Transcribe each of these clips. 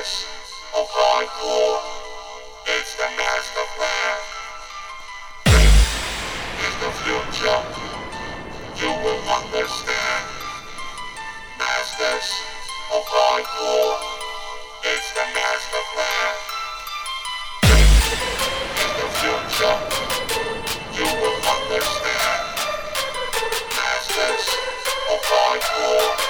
Yes, a hardcore. It's the master plan. This is the. You will understand. Masters of hardcore. It's the master plan. This is the. You will understand. Masters of hardcore.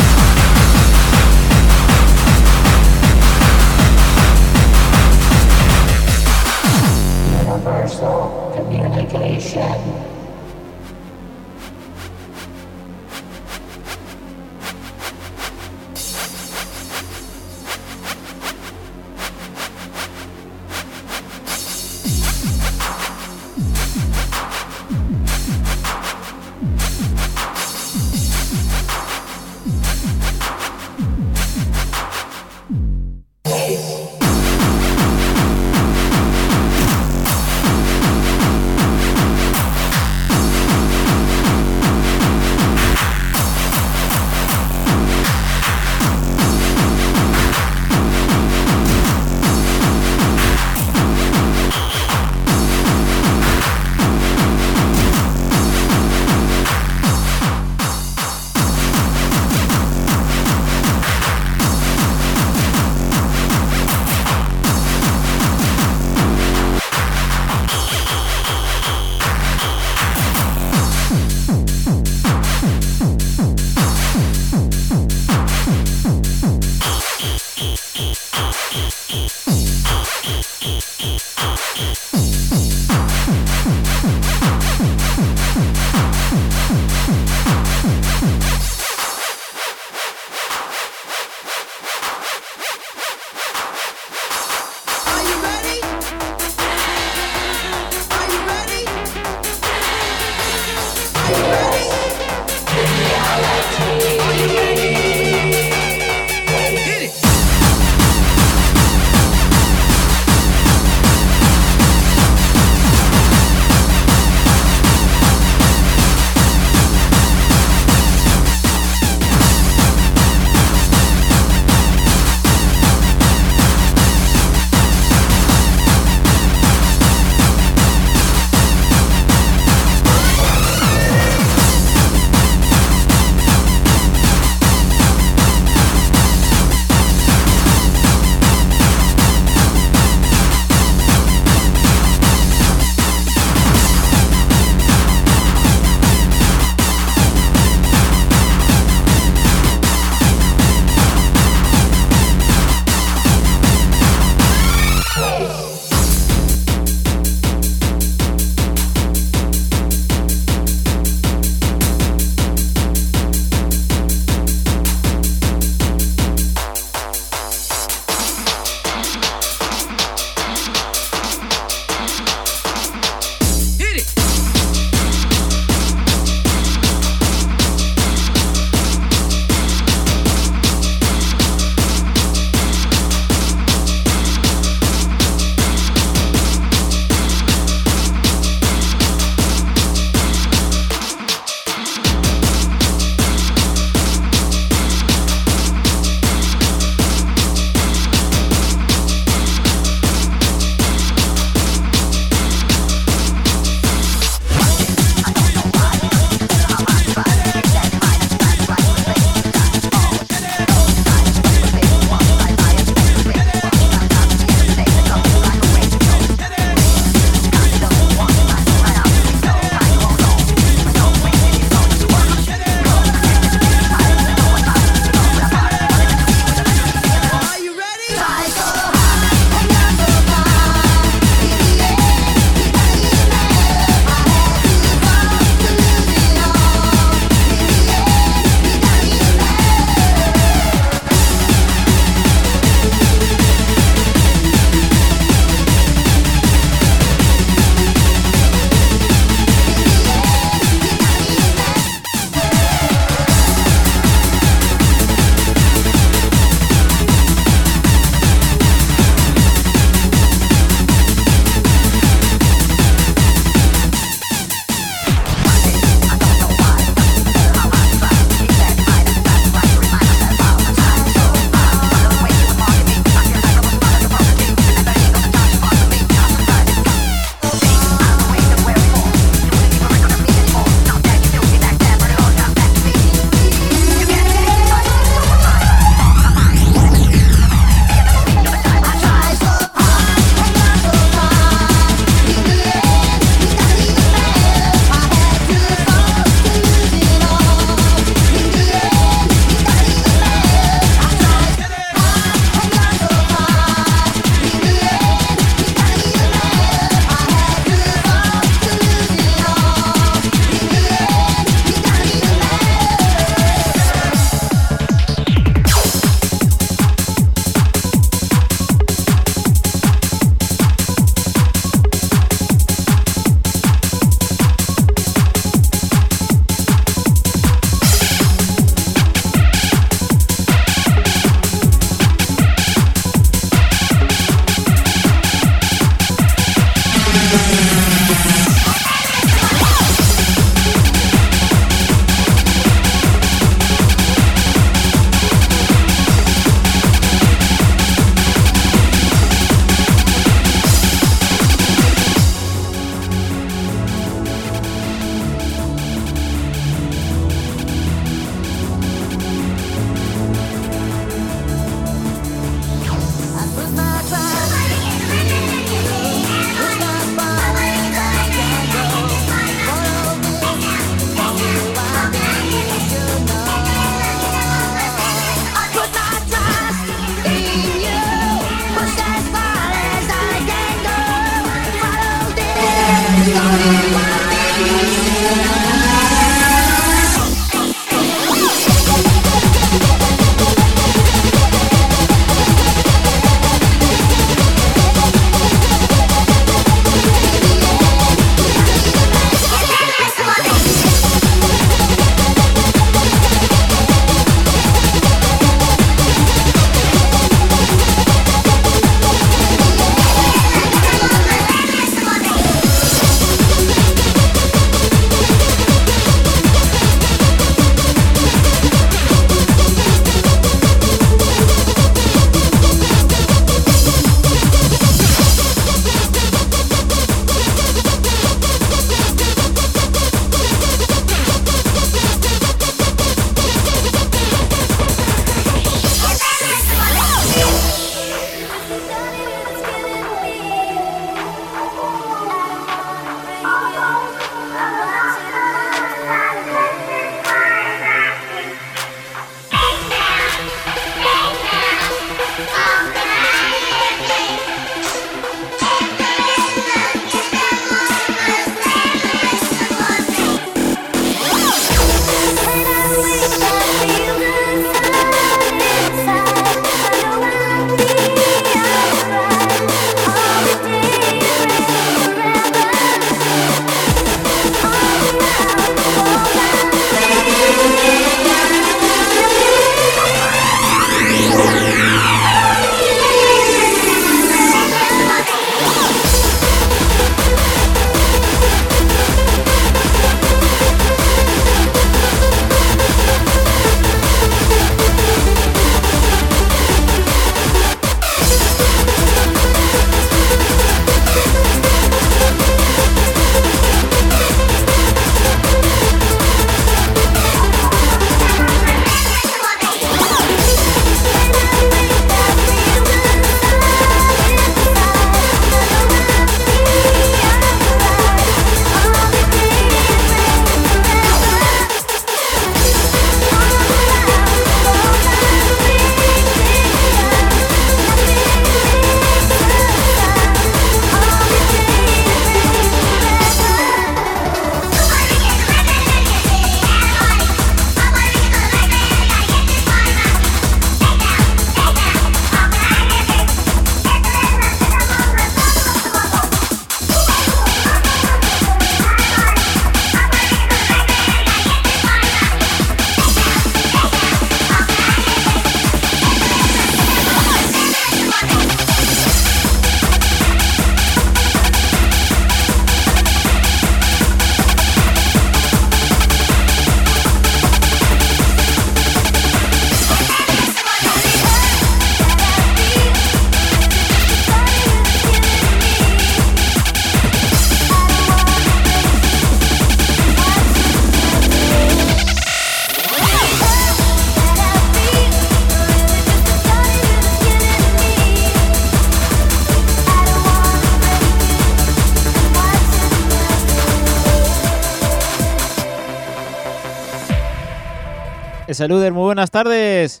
Saluder, muy buenas tardes.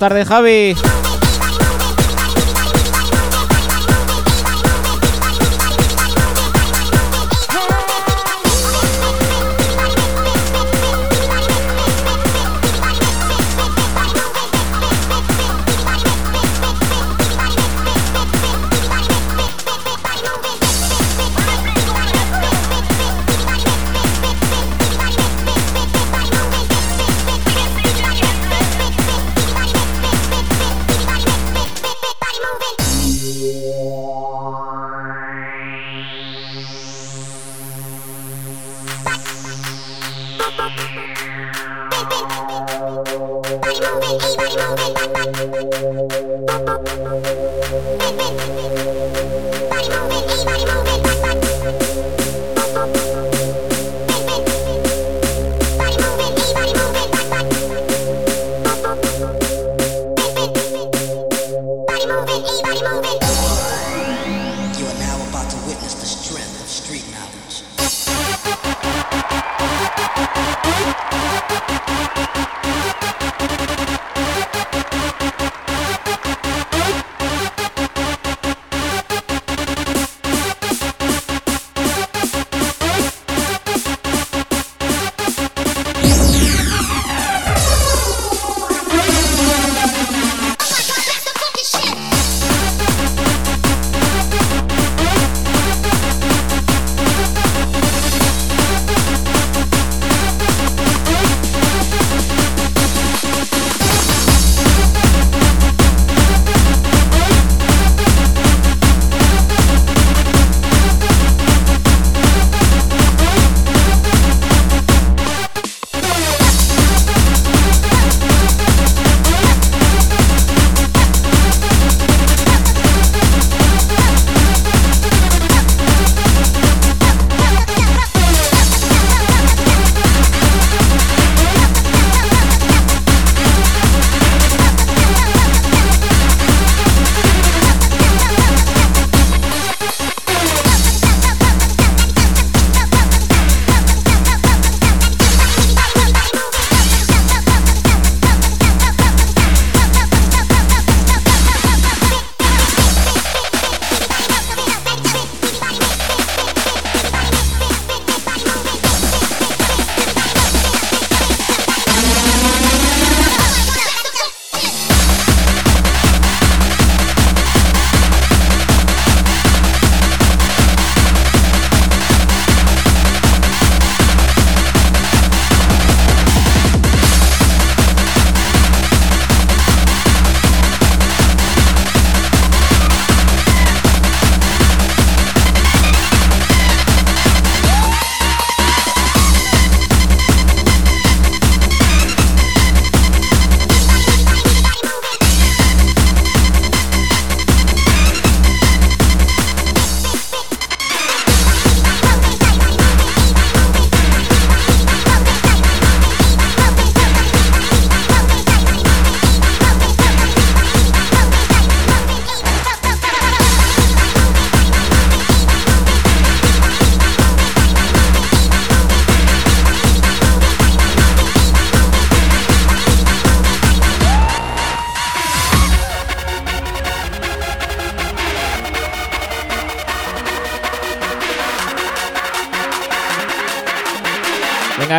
Tardes, Javi.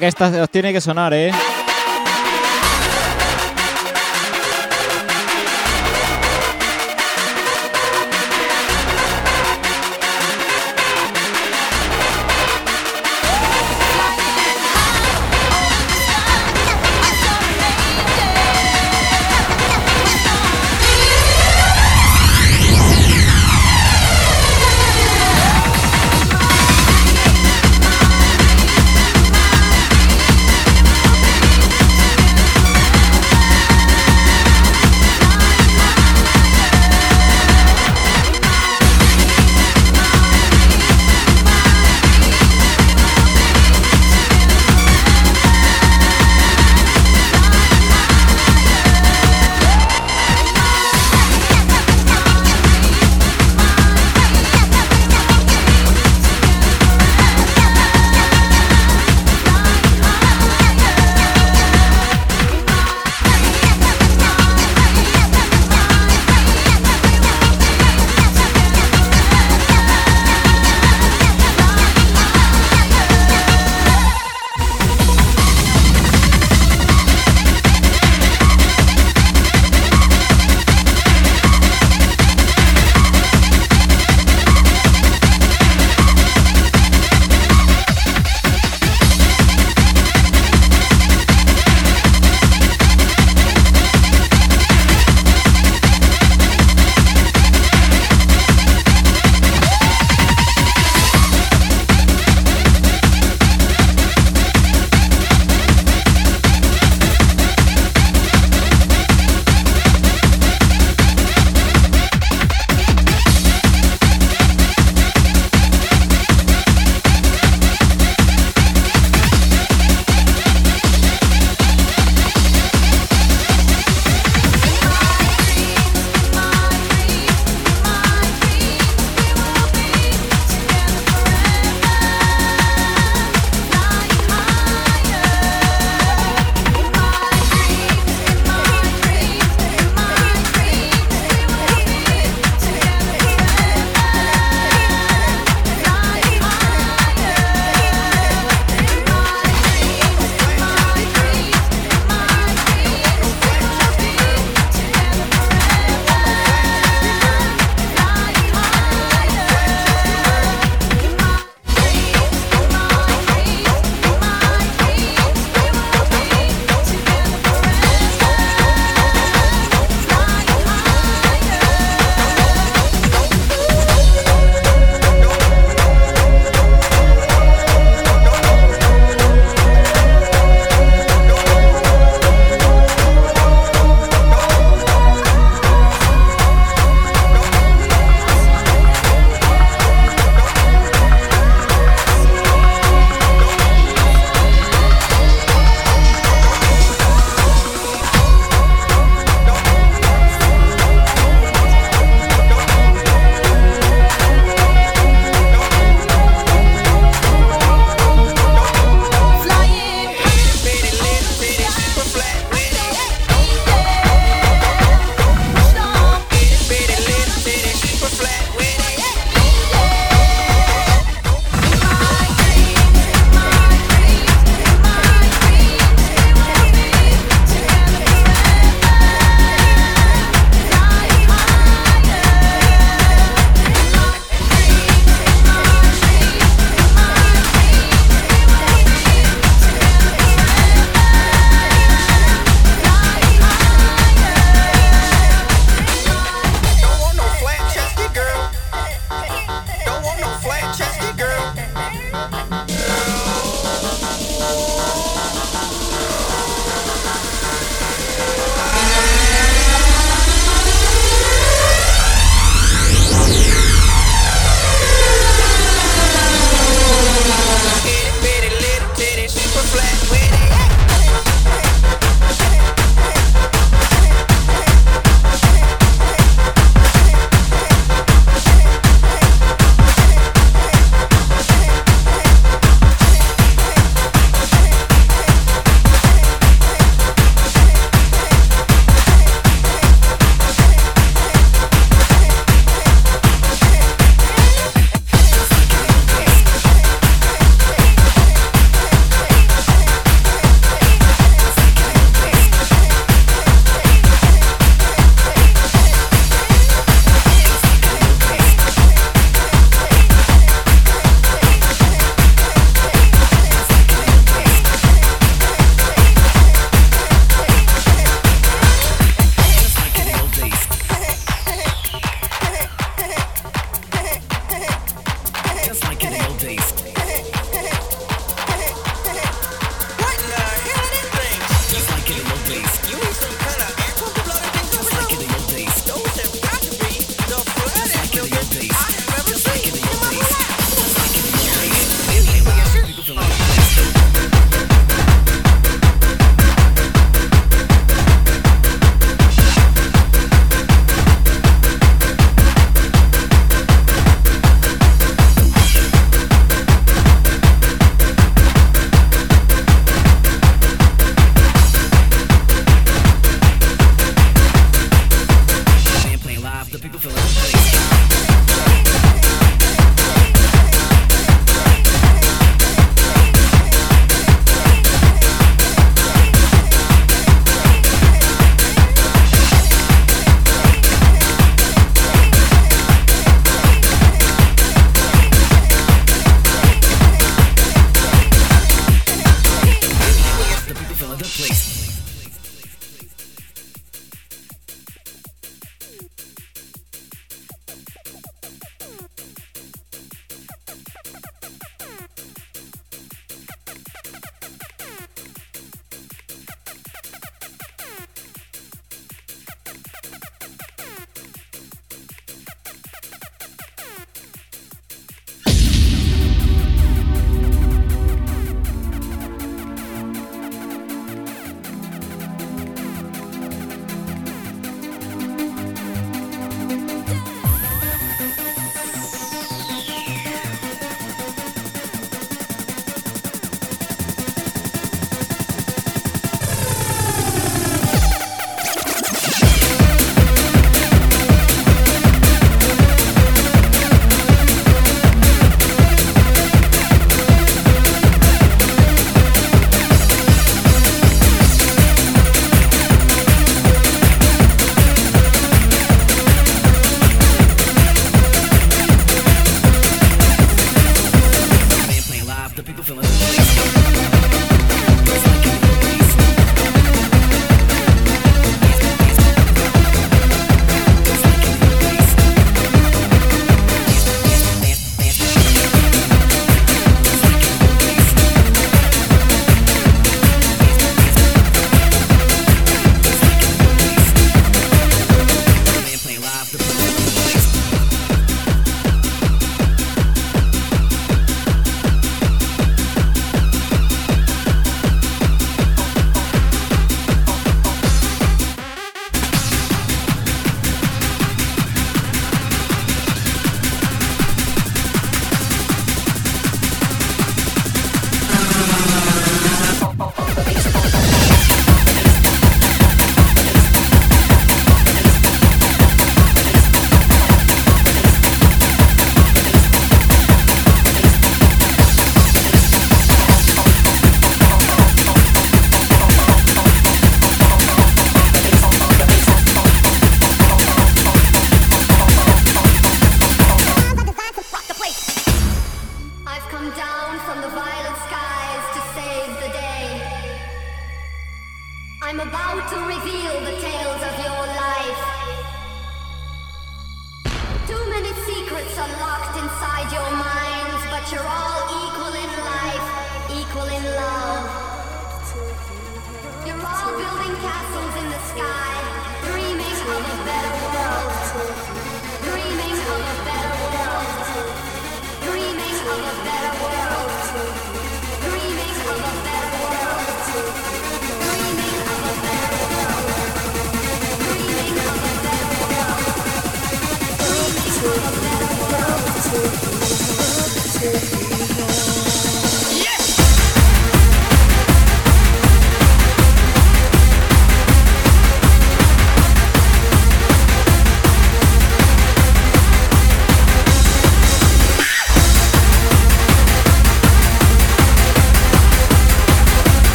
Que esta os tiene que sonar, ¿eh?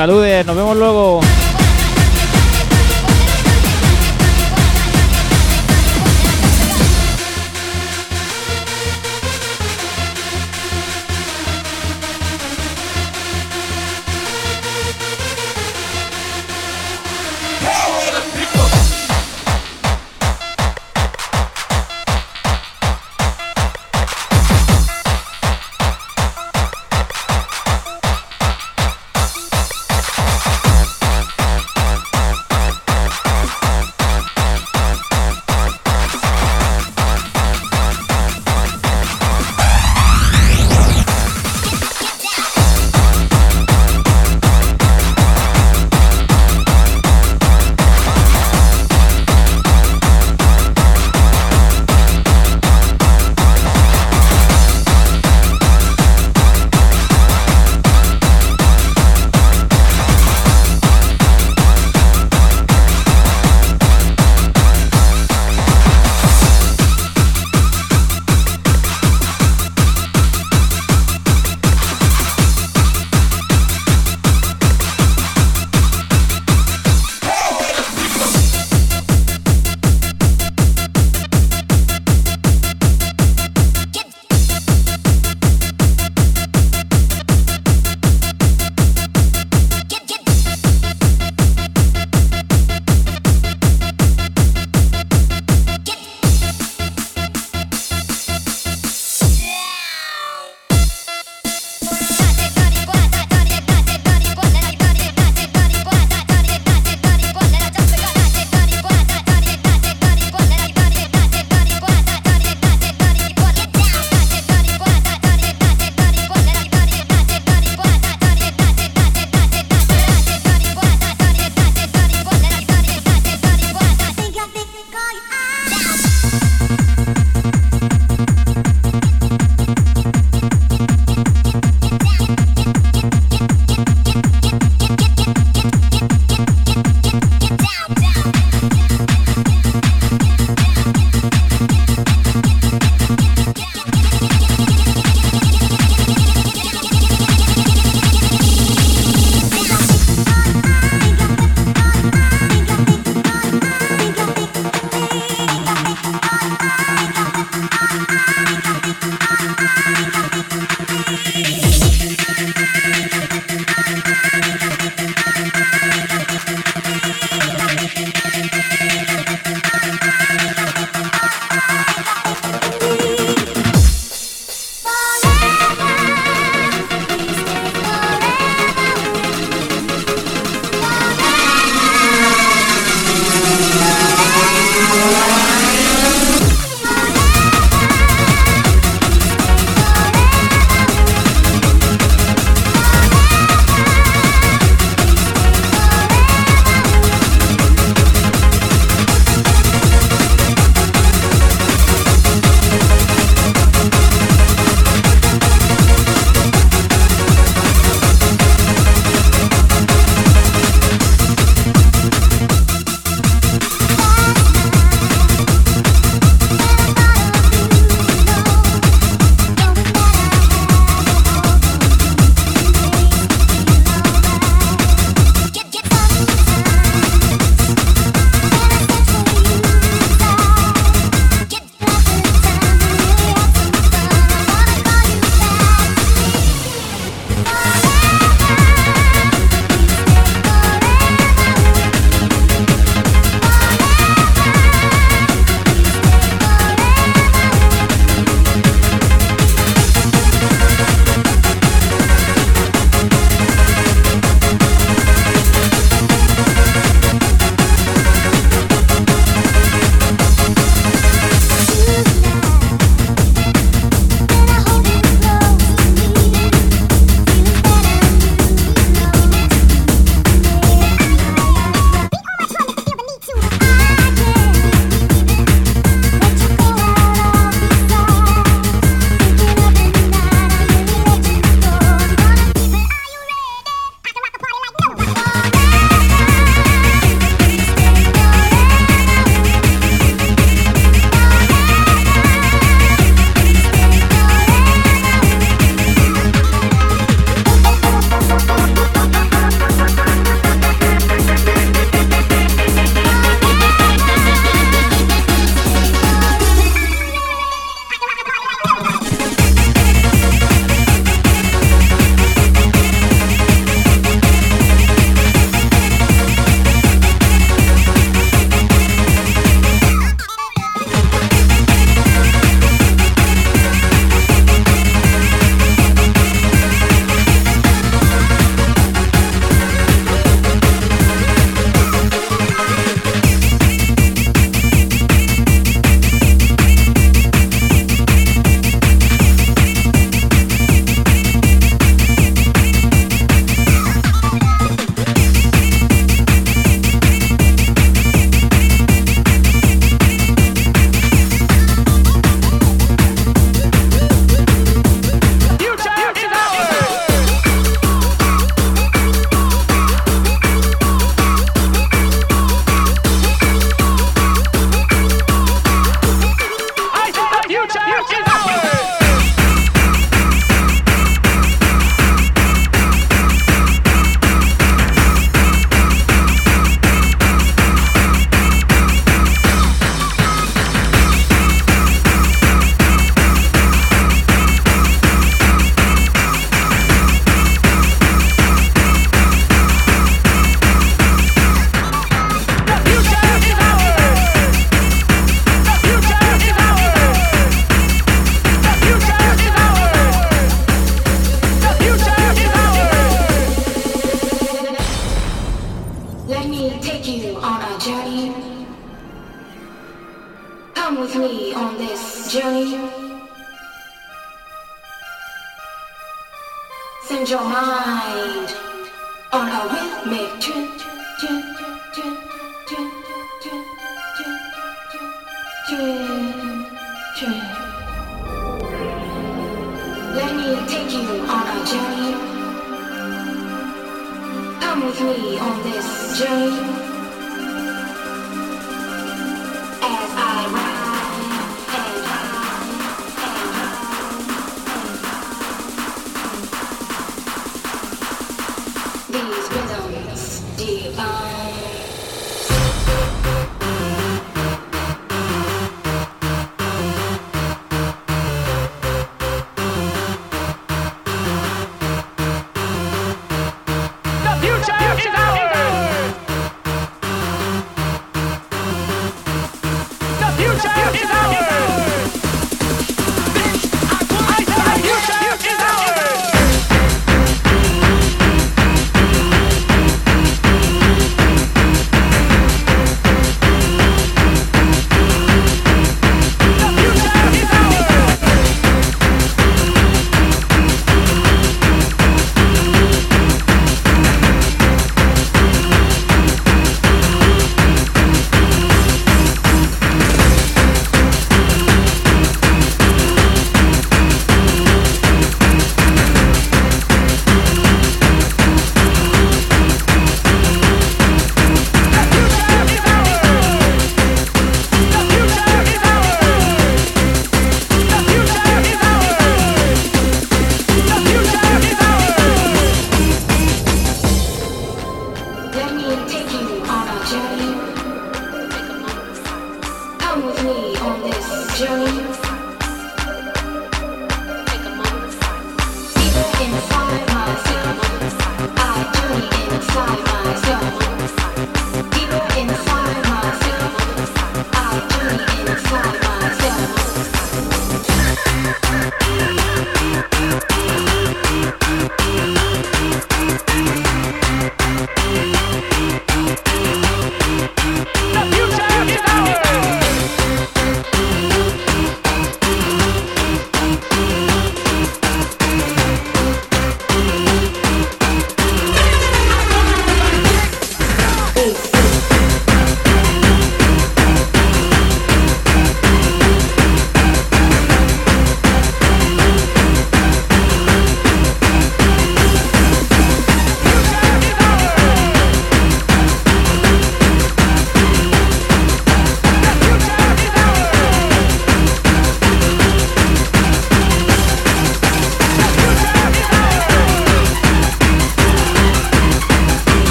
Venga, Ludes, nos vemos luego.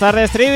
Tardes, Trivi.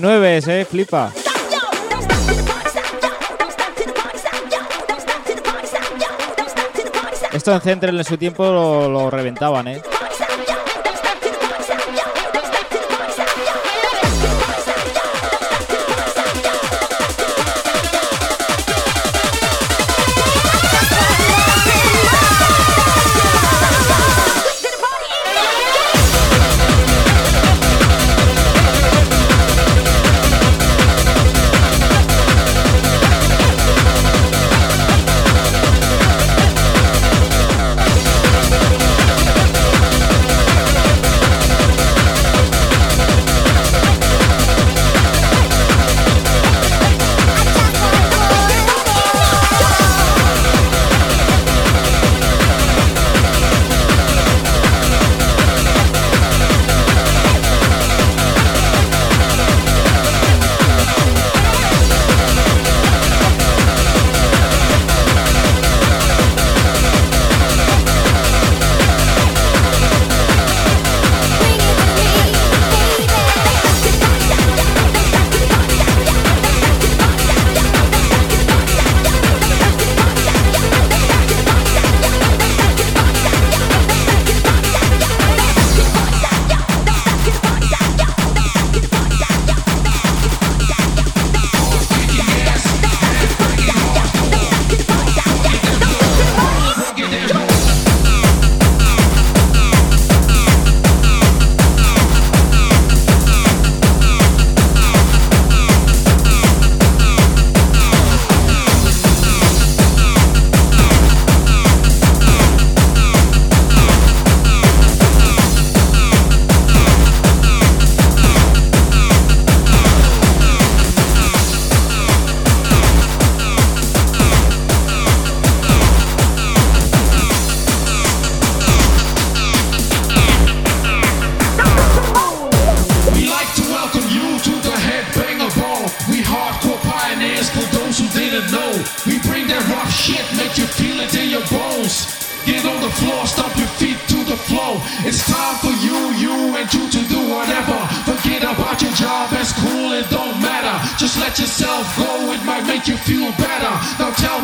29, eh, flipa. Esto en Central en su tiempo lo, lo reventaban, eh.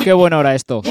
Qué bueno era esto.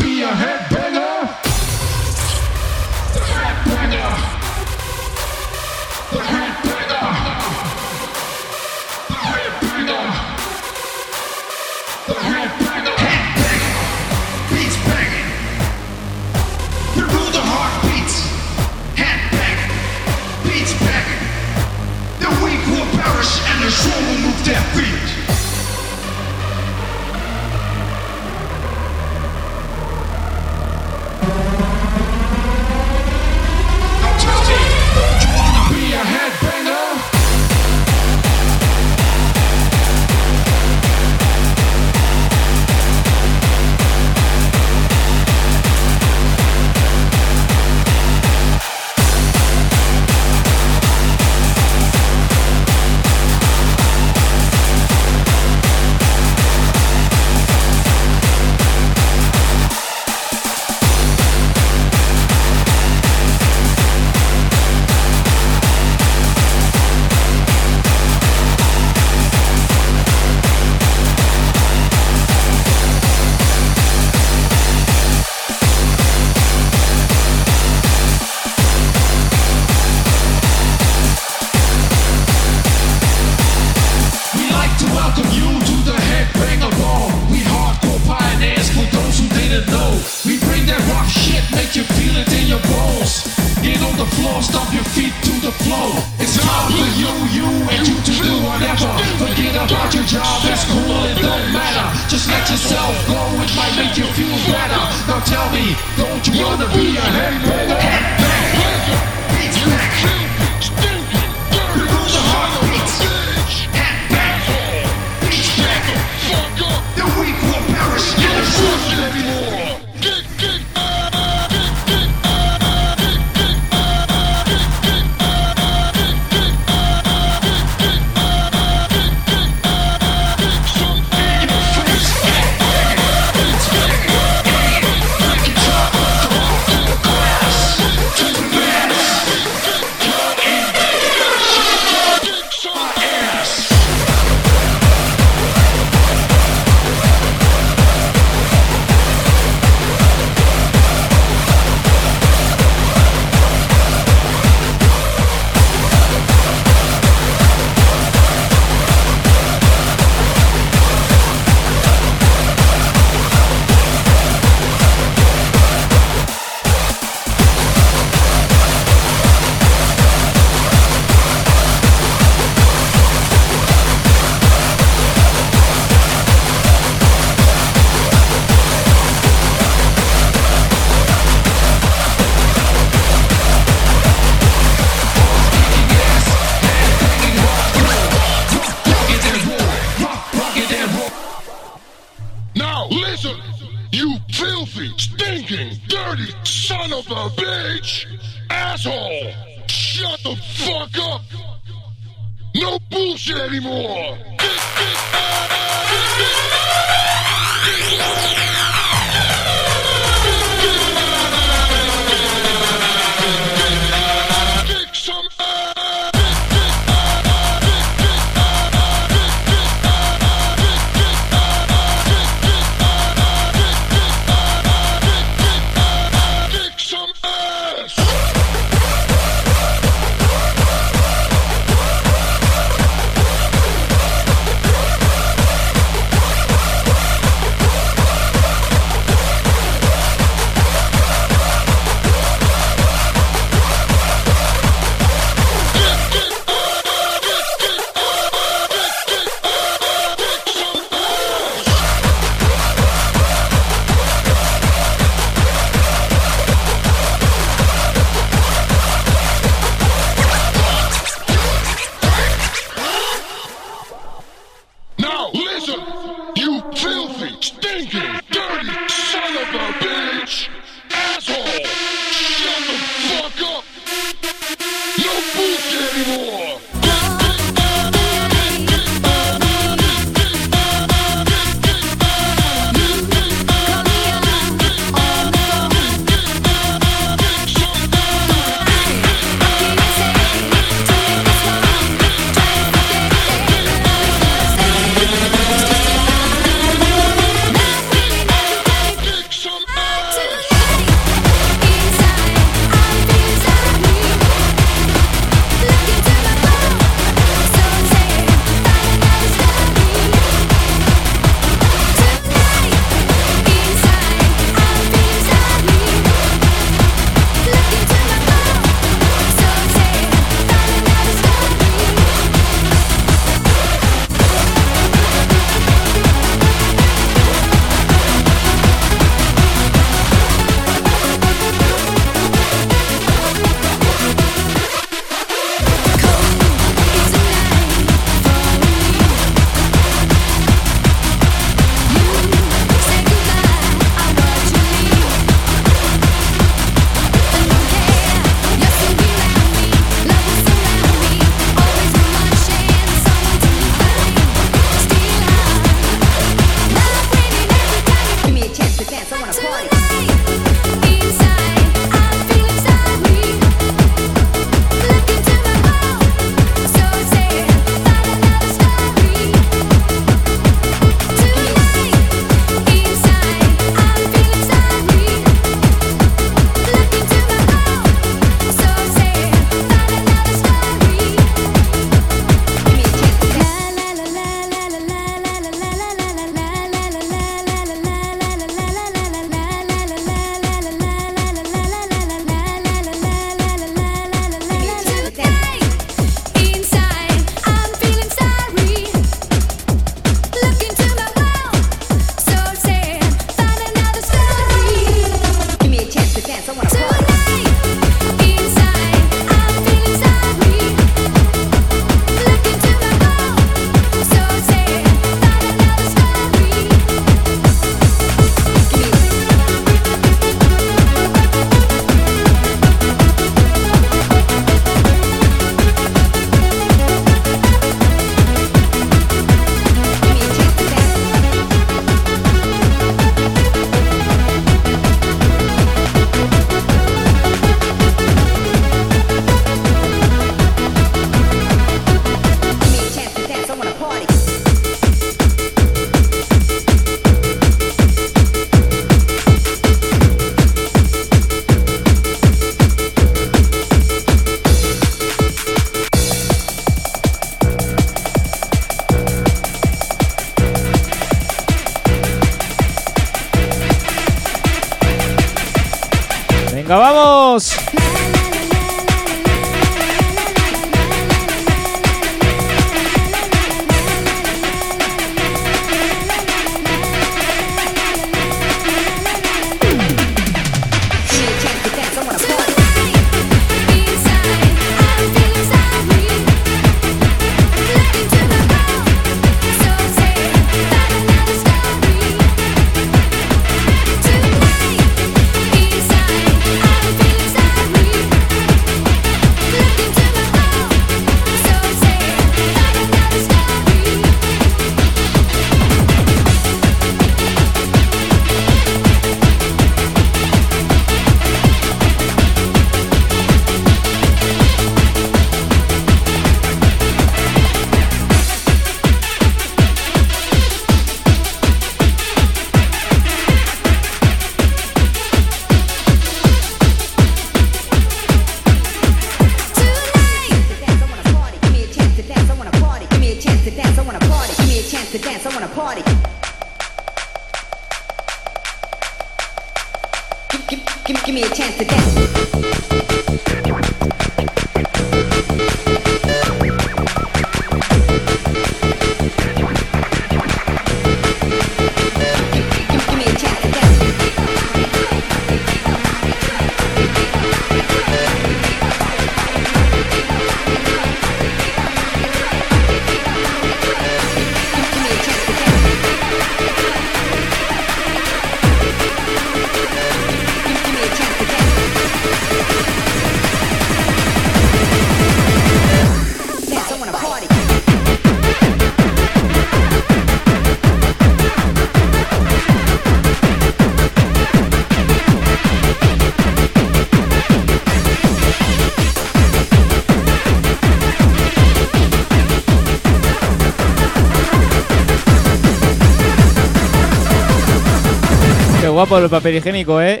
Guapo el papel higiénico, ¿eh?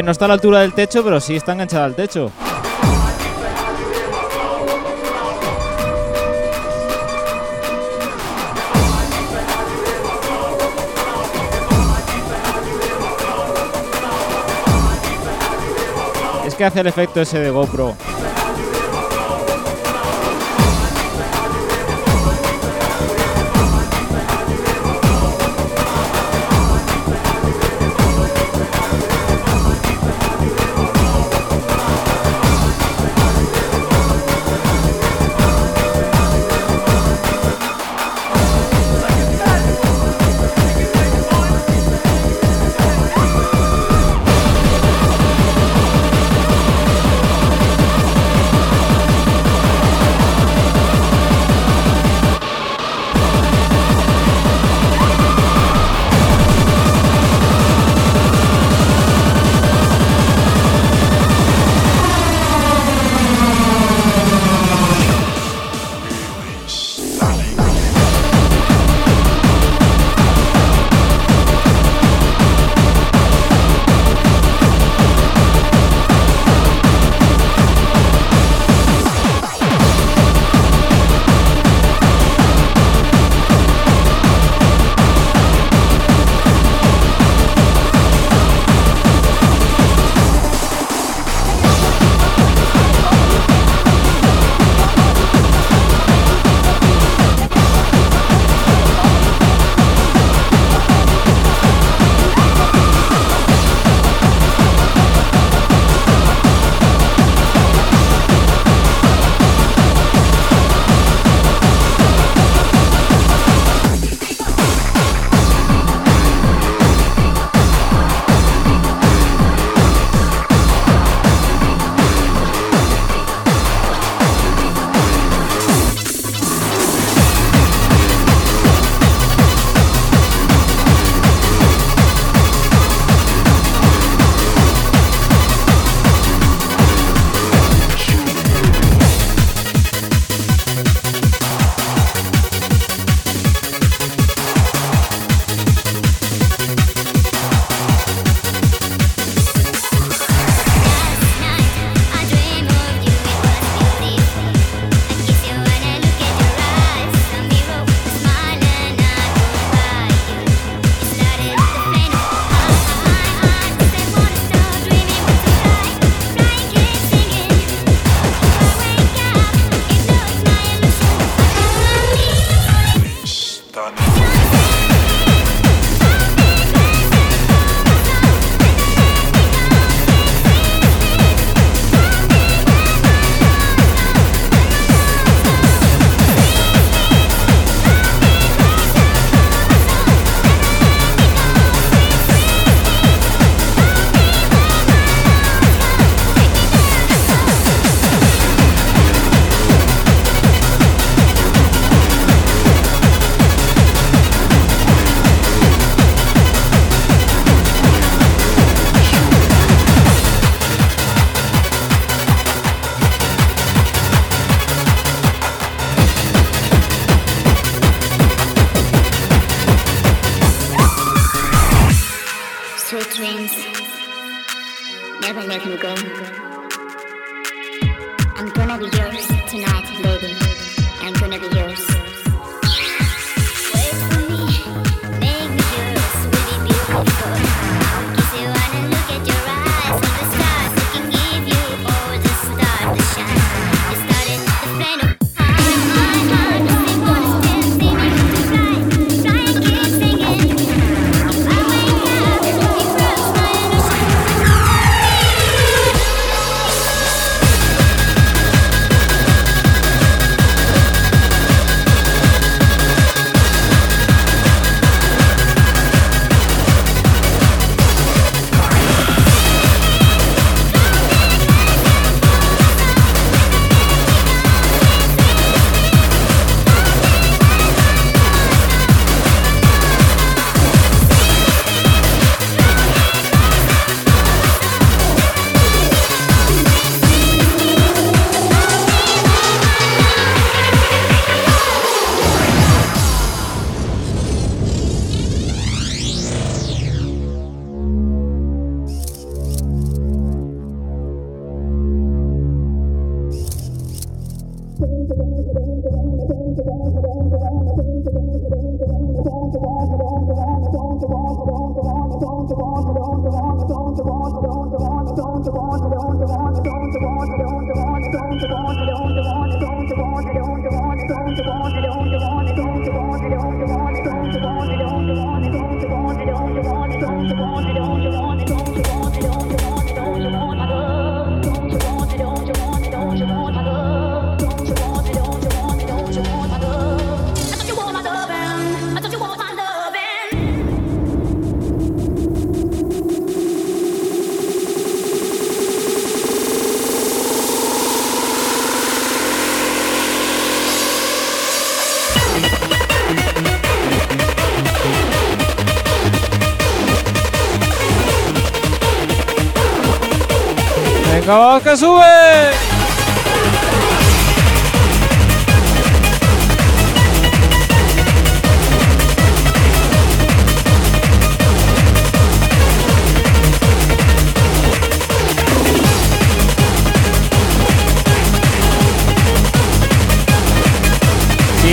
No está a la altura del techo, pero sí está enganchada al techo. Es que hace el efecto ese de GoPro.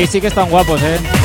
Sí, que están guapos, eh.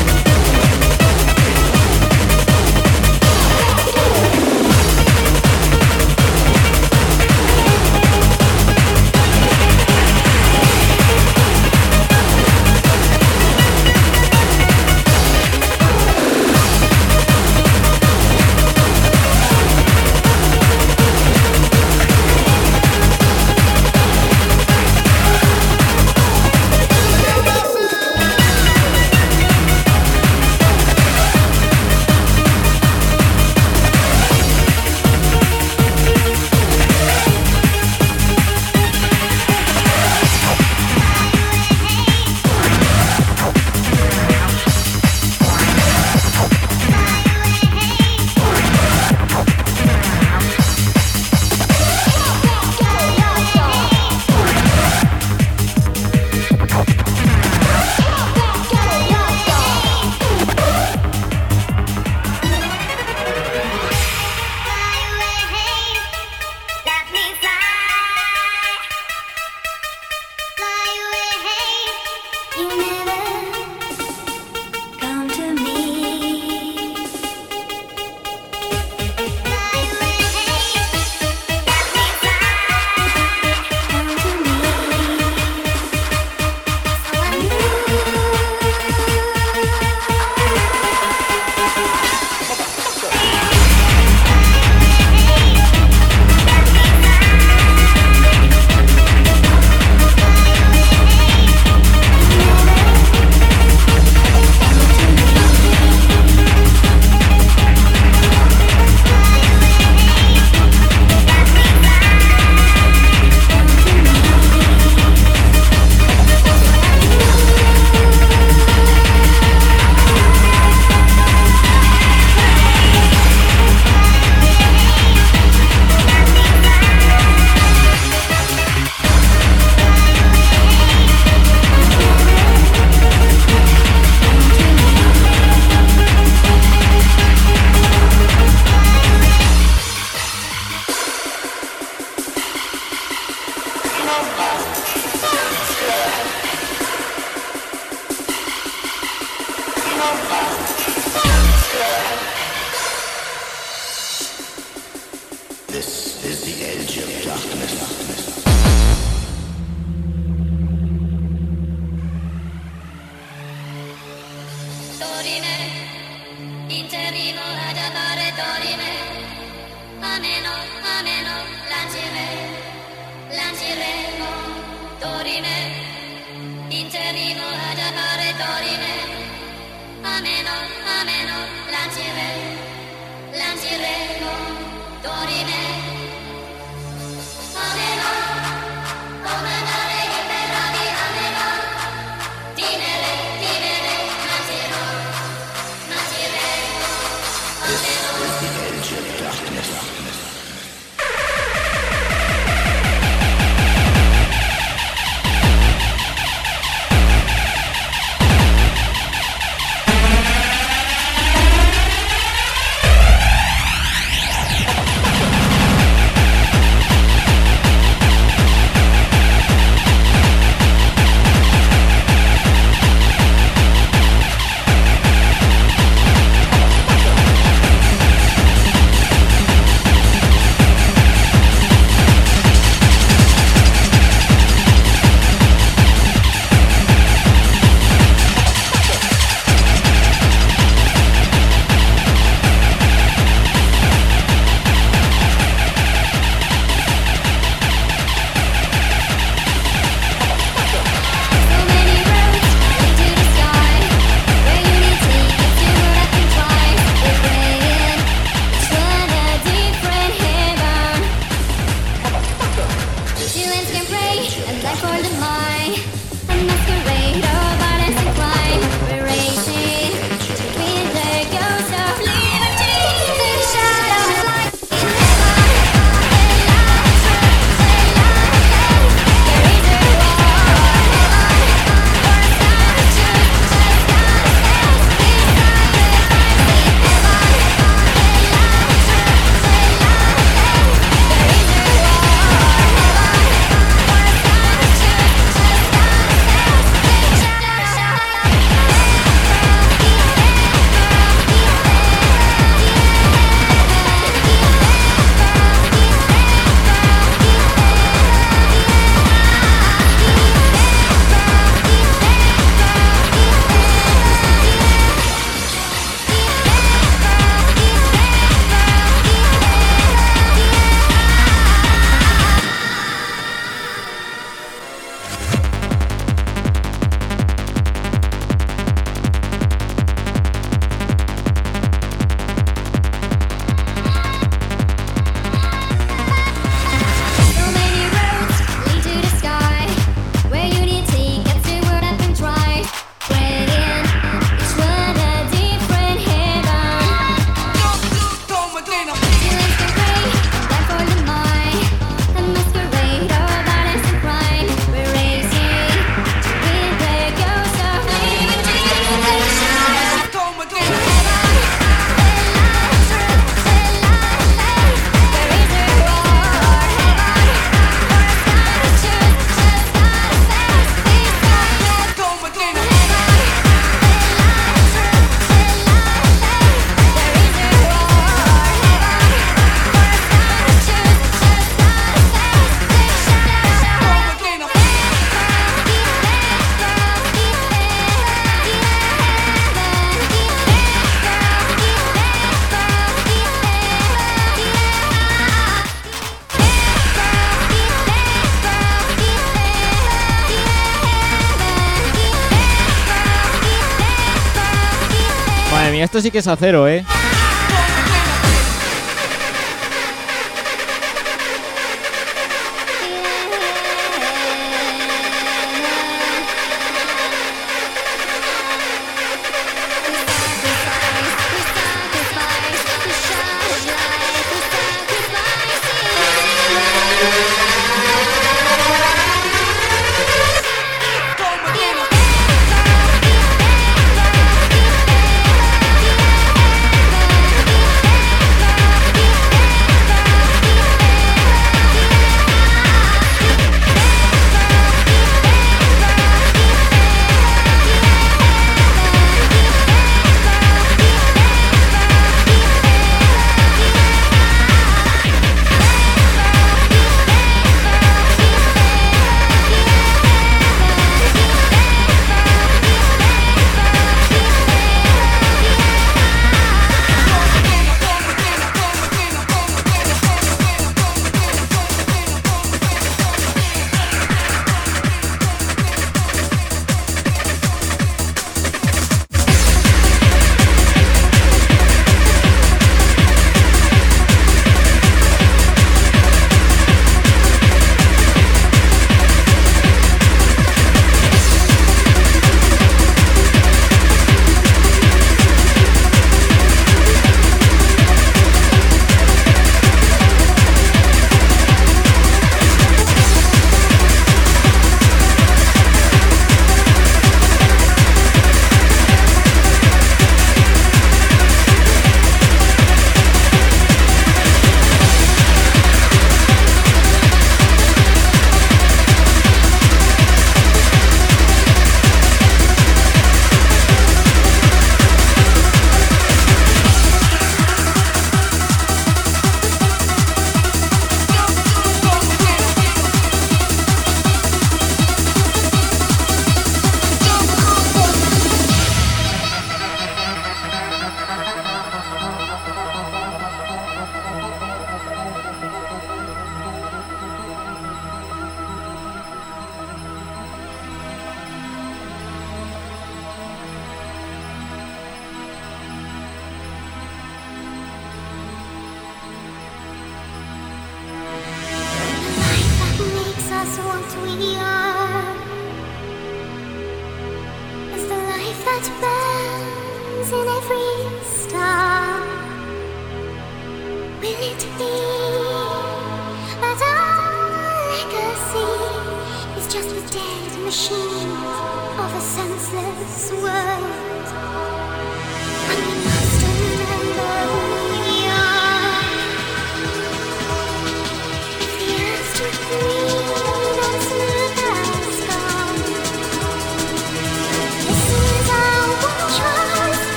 Esto sí que es acero, ¿eh?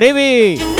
Atrévete.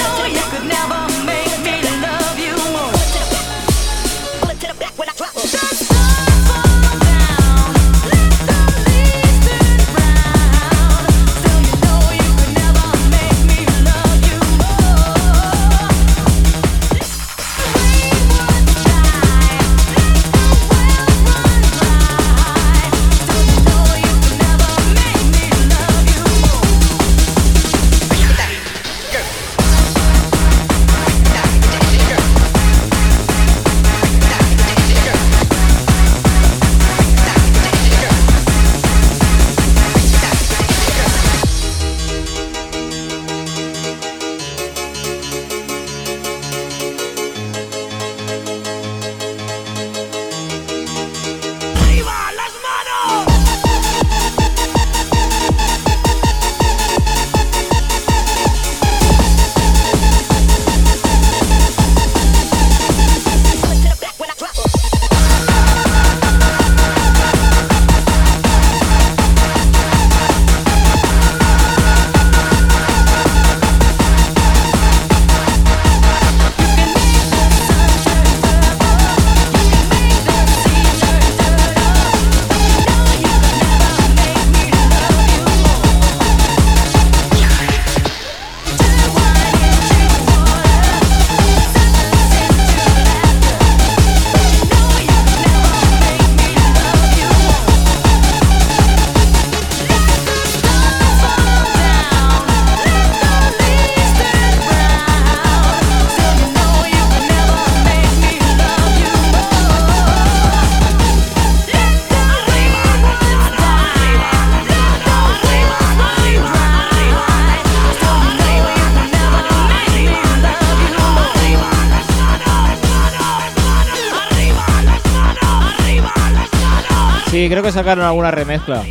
Sacaron alguna remezcla.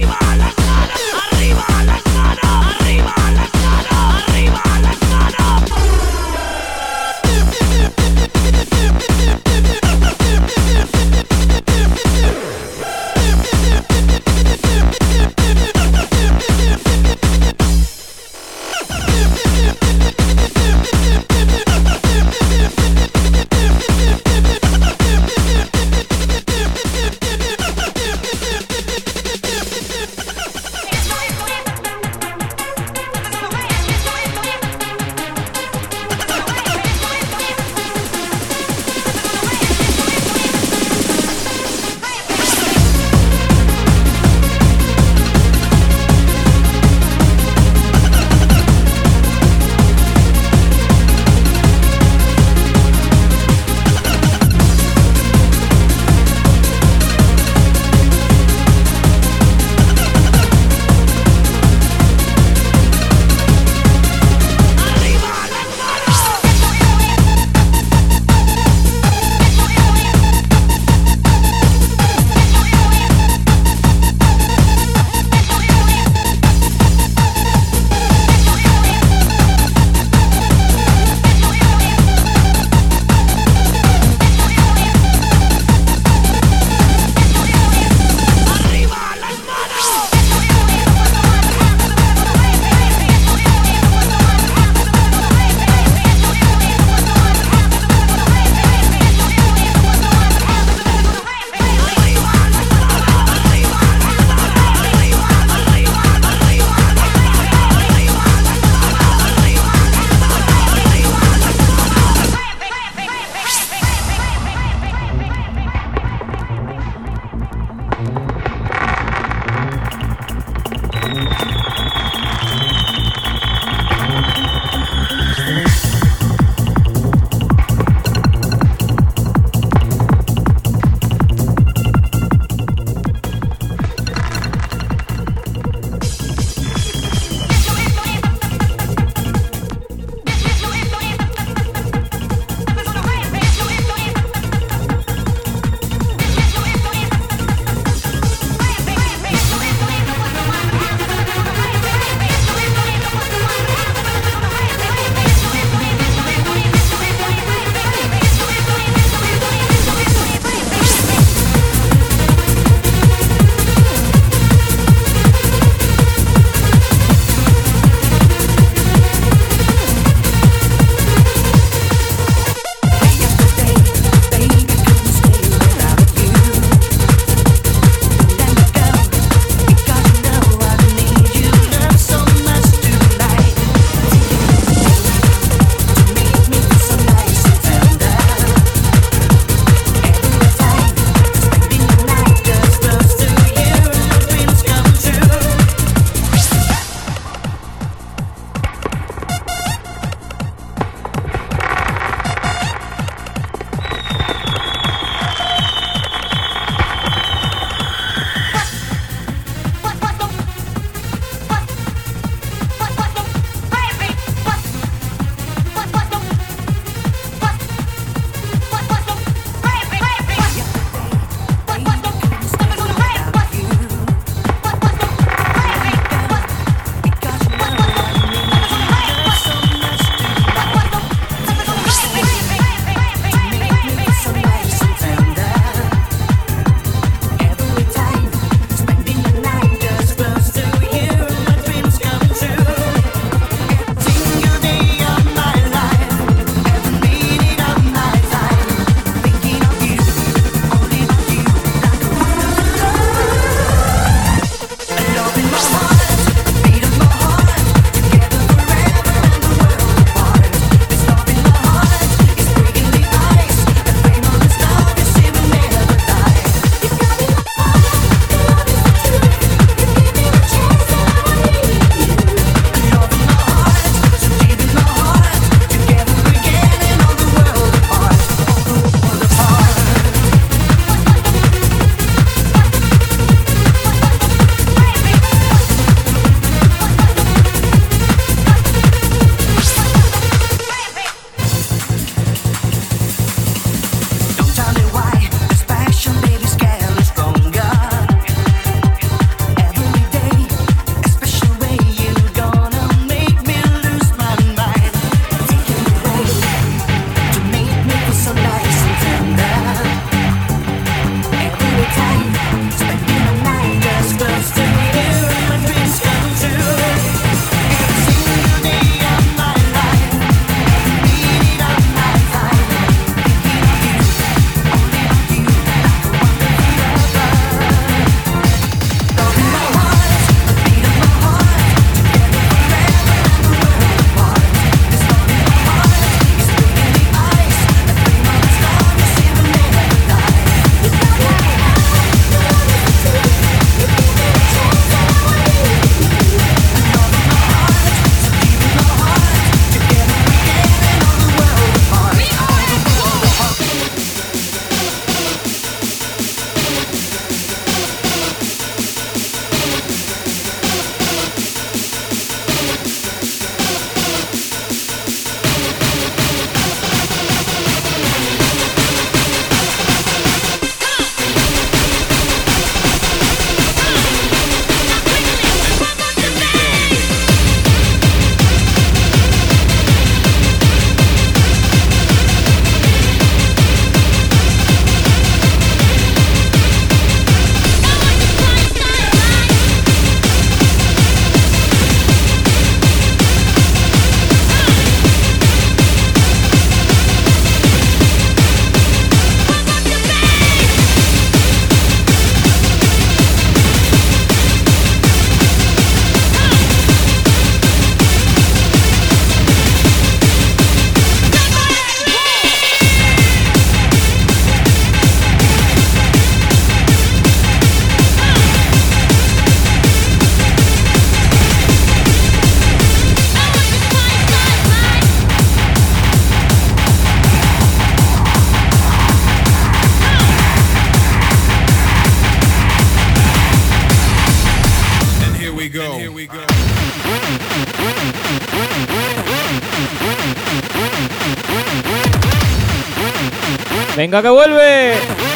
Venga que vuelve.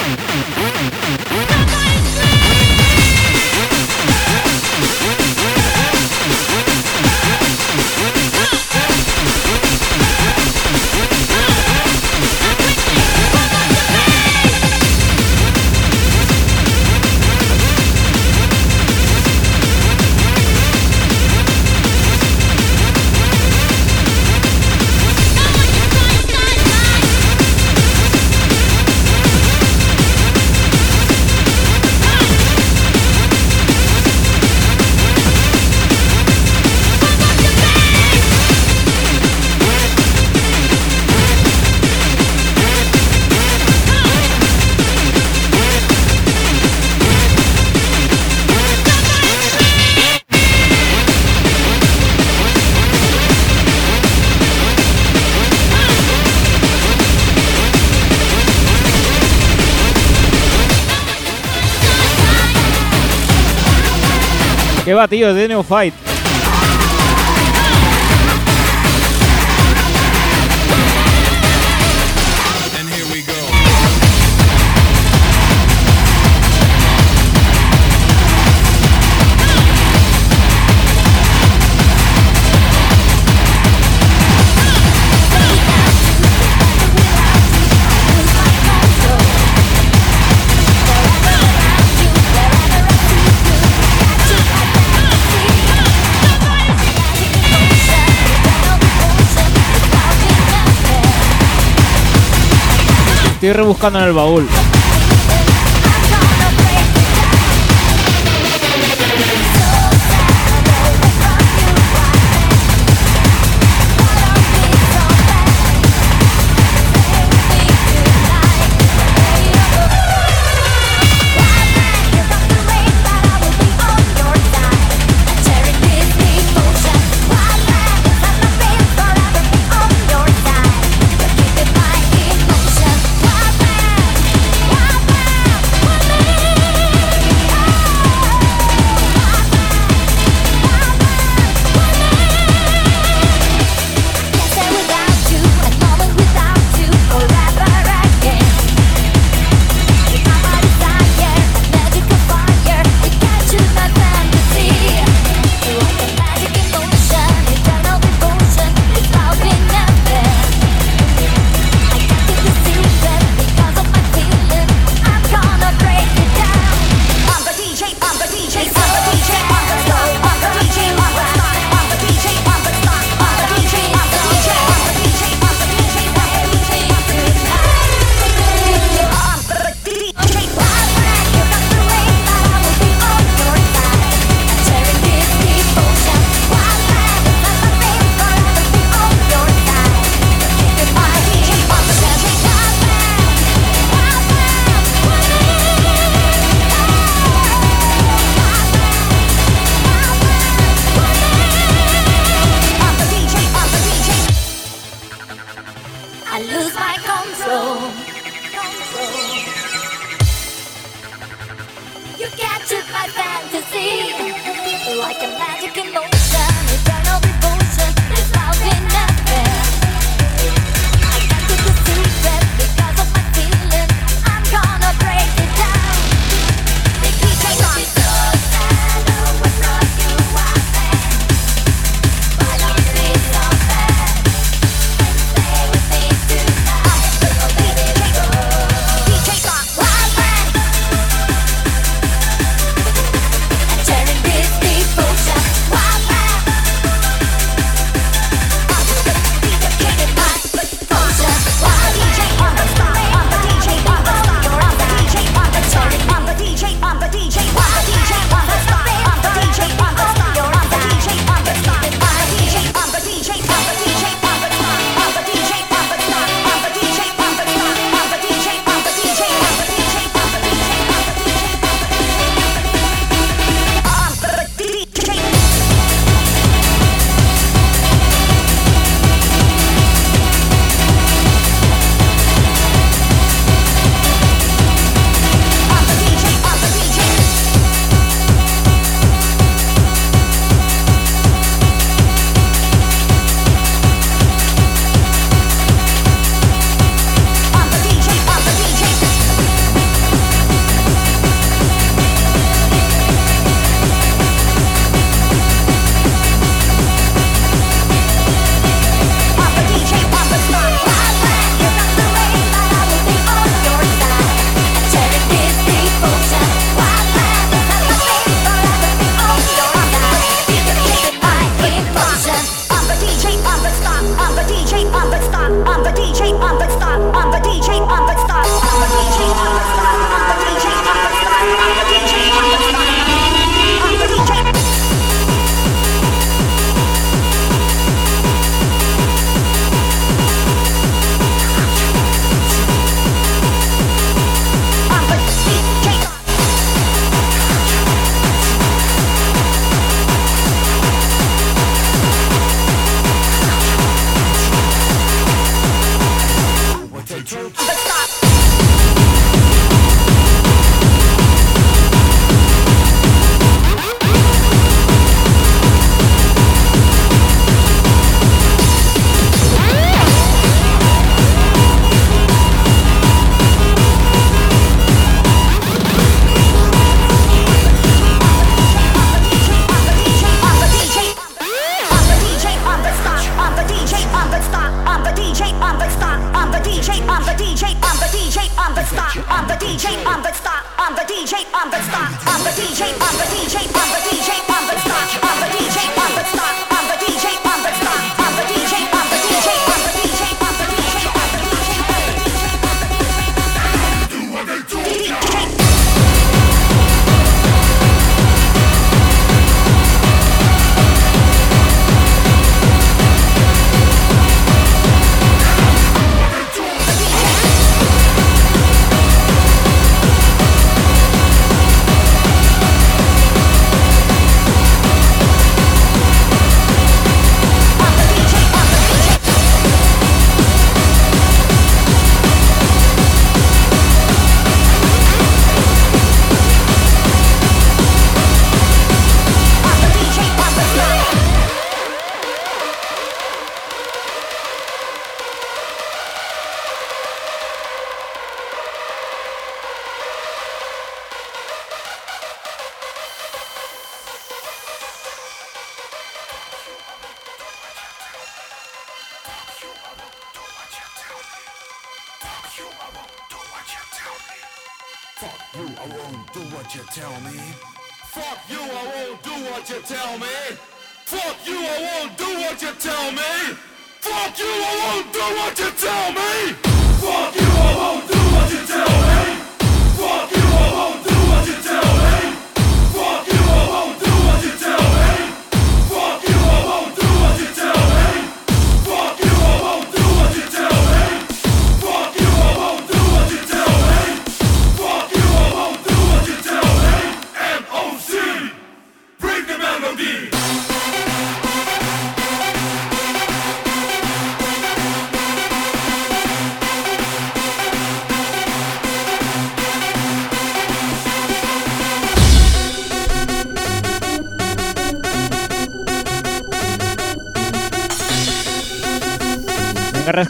que va, tío, de Neofight. estoy rebuscando en el baúl.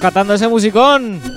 Rescatando ese musicón.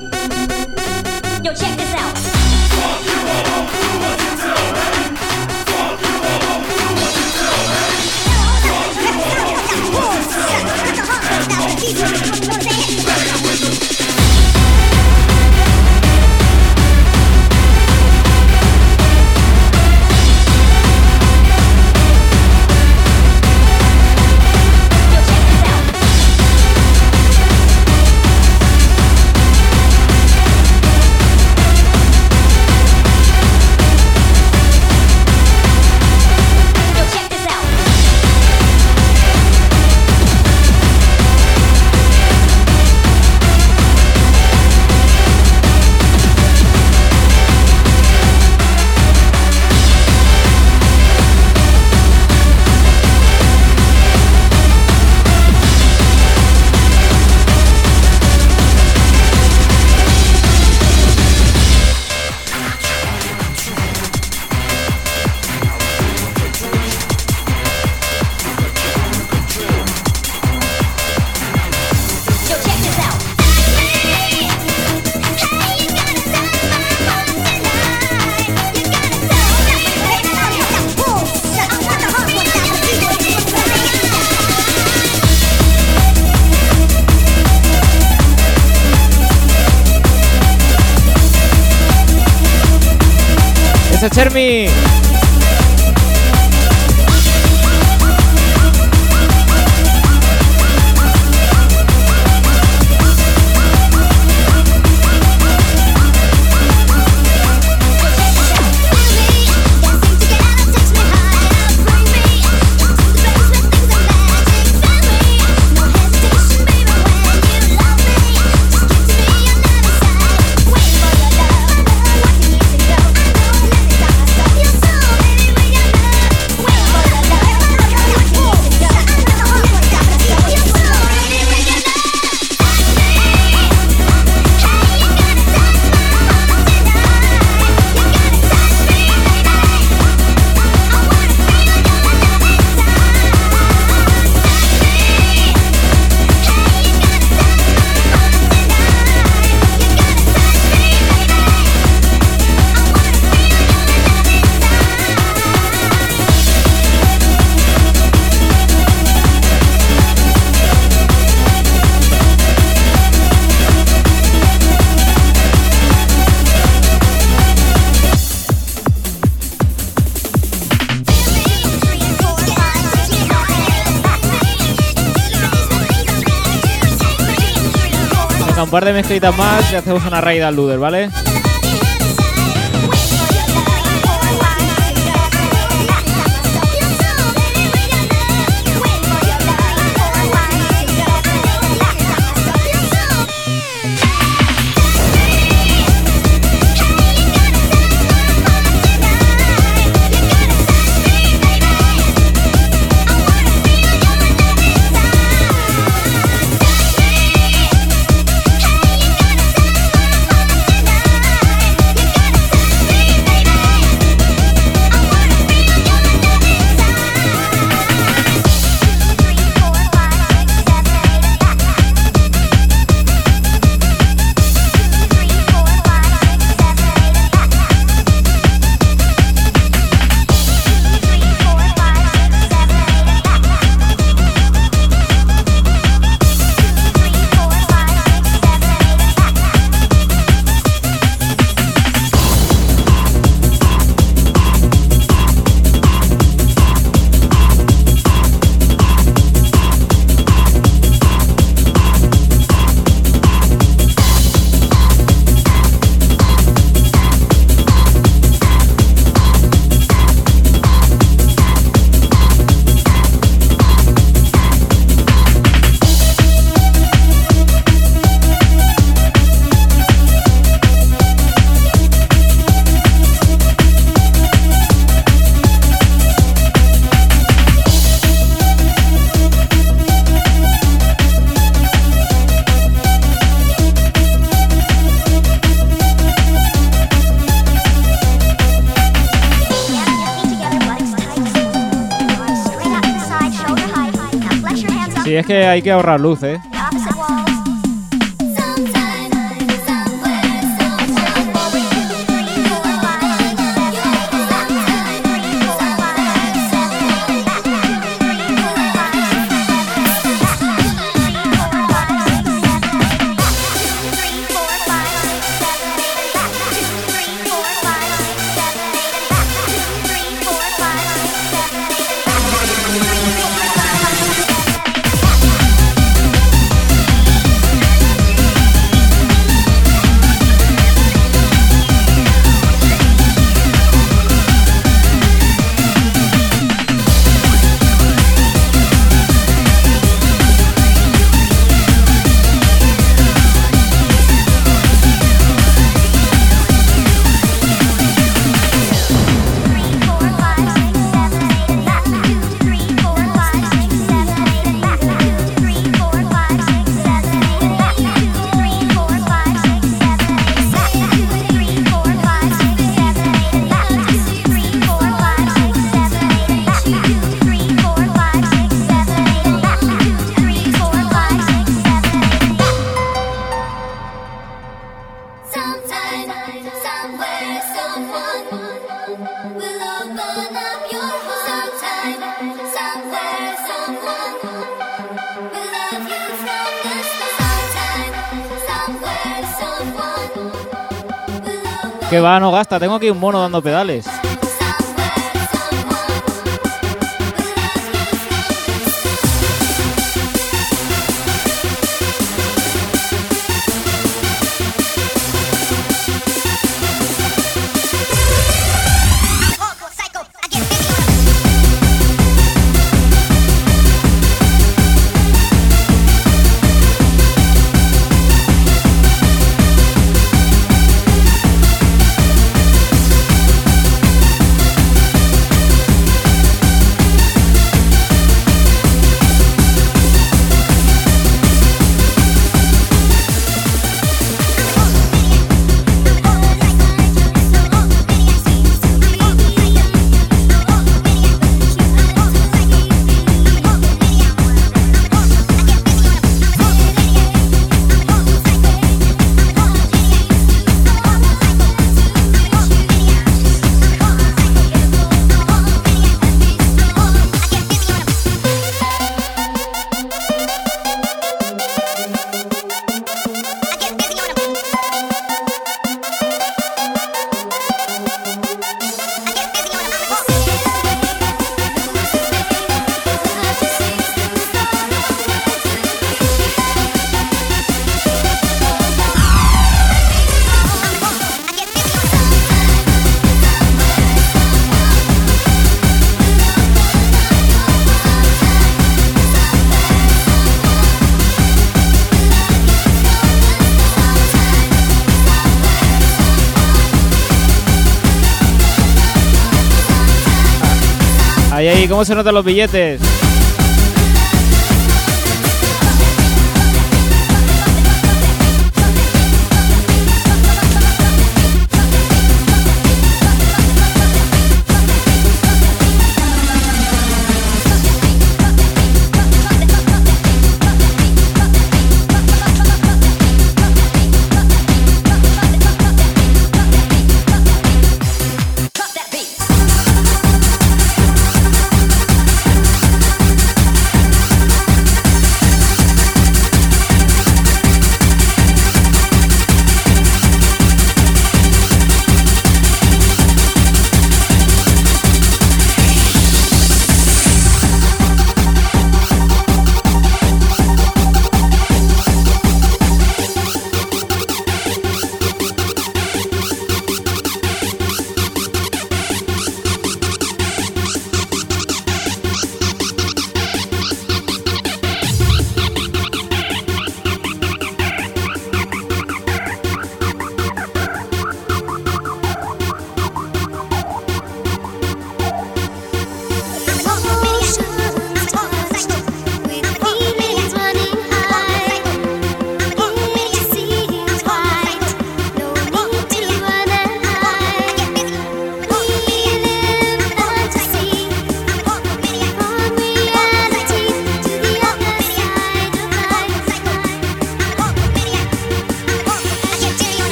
me. De mezclitas más y hacemos una raid al Luder, ¿vale? Hay que ahorrar luz, ¿eh? Que va, no gasta. Tengo aquí un mono dando pedales. ¿Cómo se notan los billetes?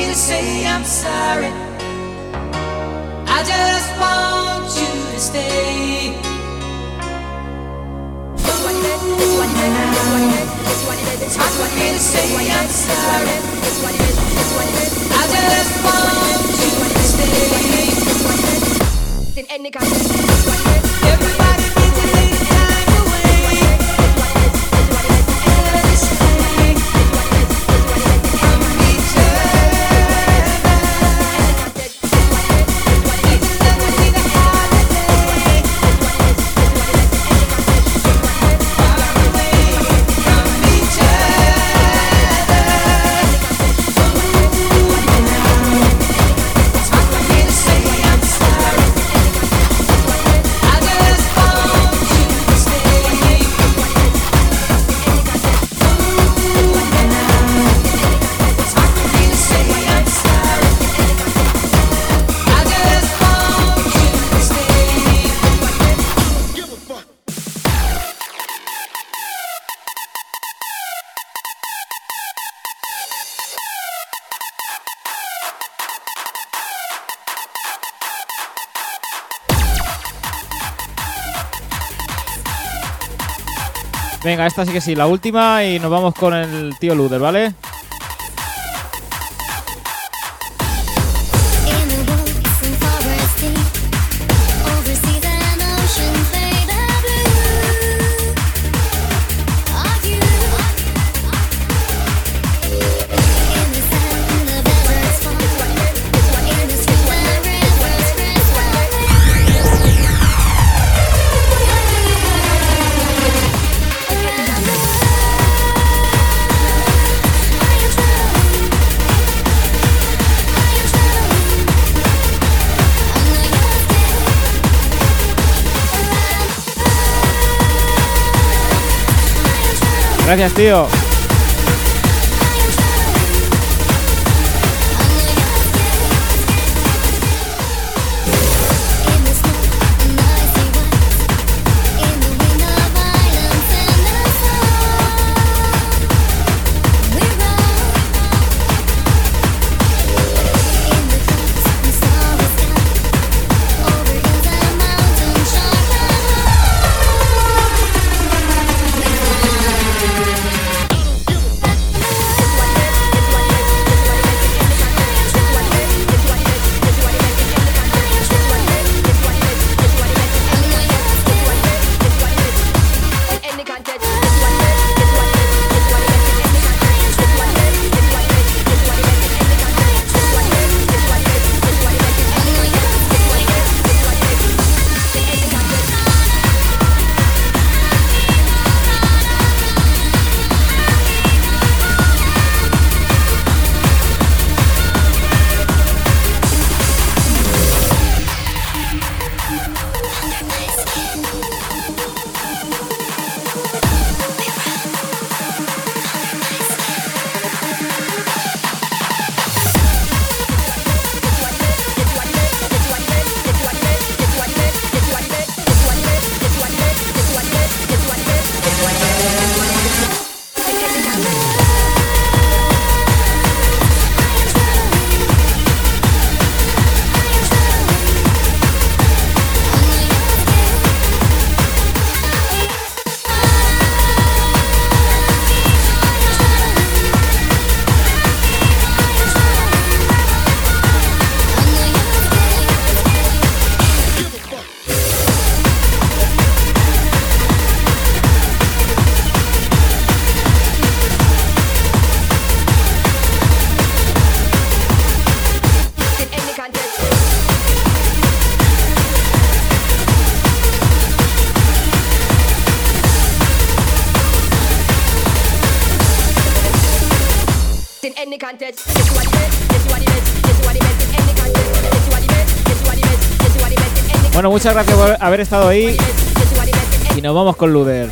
Me to say I'm sorry. I just want you to stay. It's what it is, it's what it is, it's what it is, it's what it is. It's hard for me to say I'm sorry. It's what it is, it's what it is. I just want you to stay. It's what it is. In any kind of it's what it is. Everybody needs Venga, esta sí que sí, la última y nos vamos con el tío Luder, ¿vale? Gracias, tío. Muchas gracias por haber estado ahí. Y nos vamos con Luder.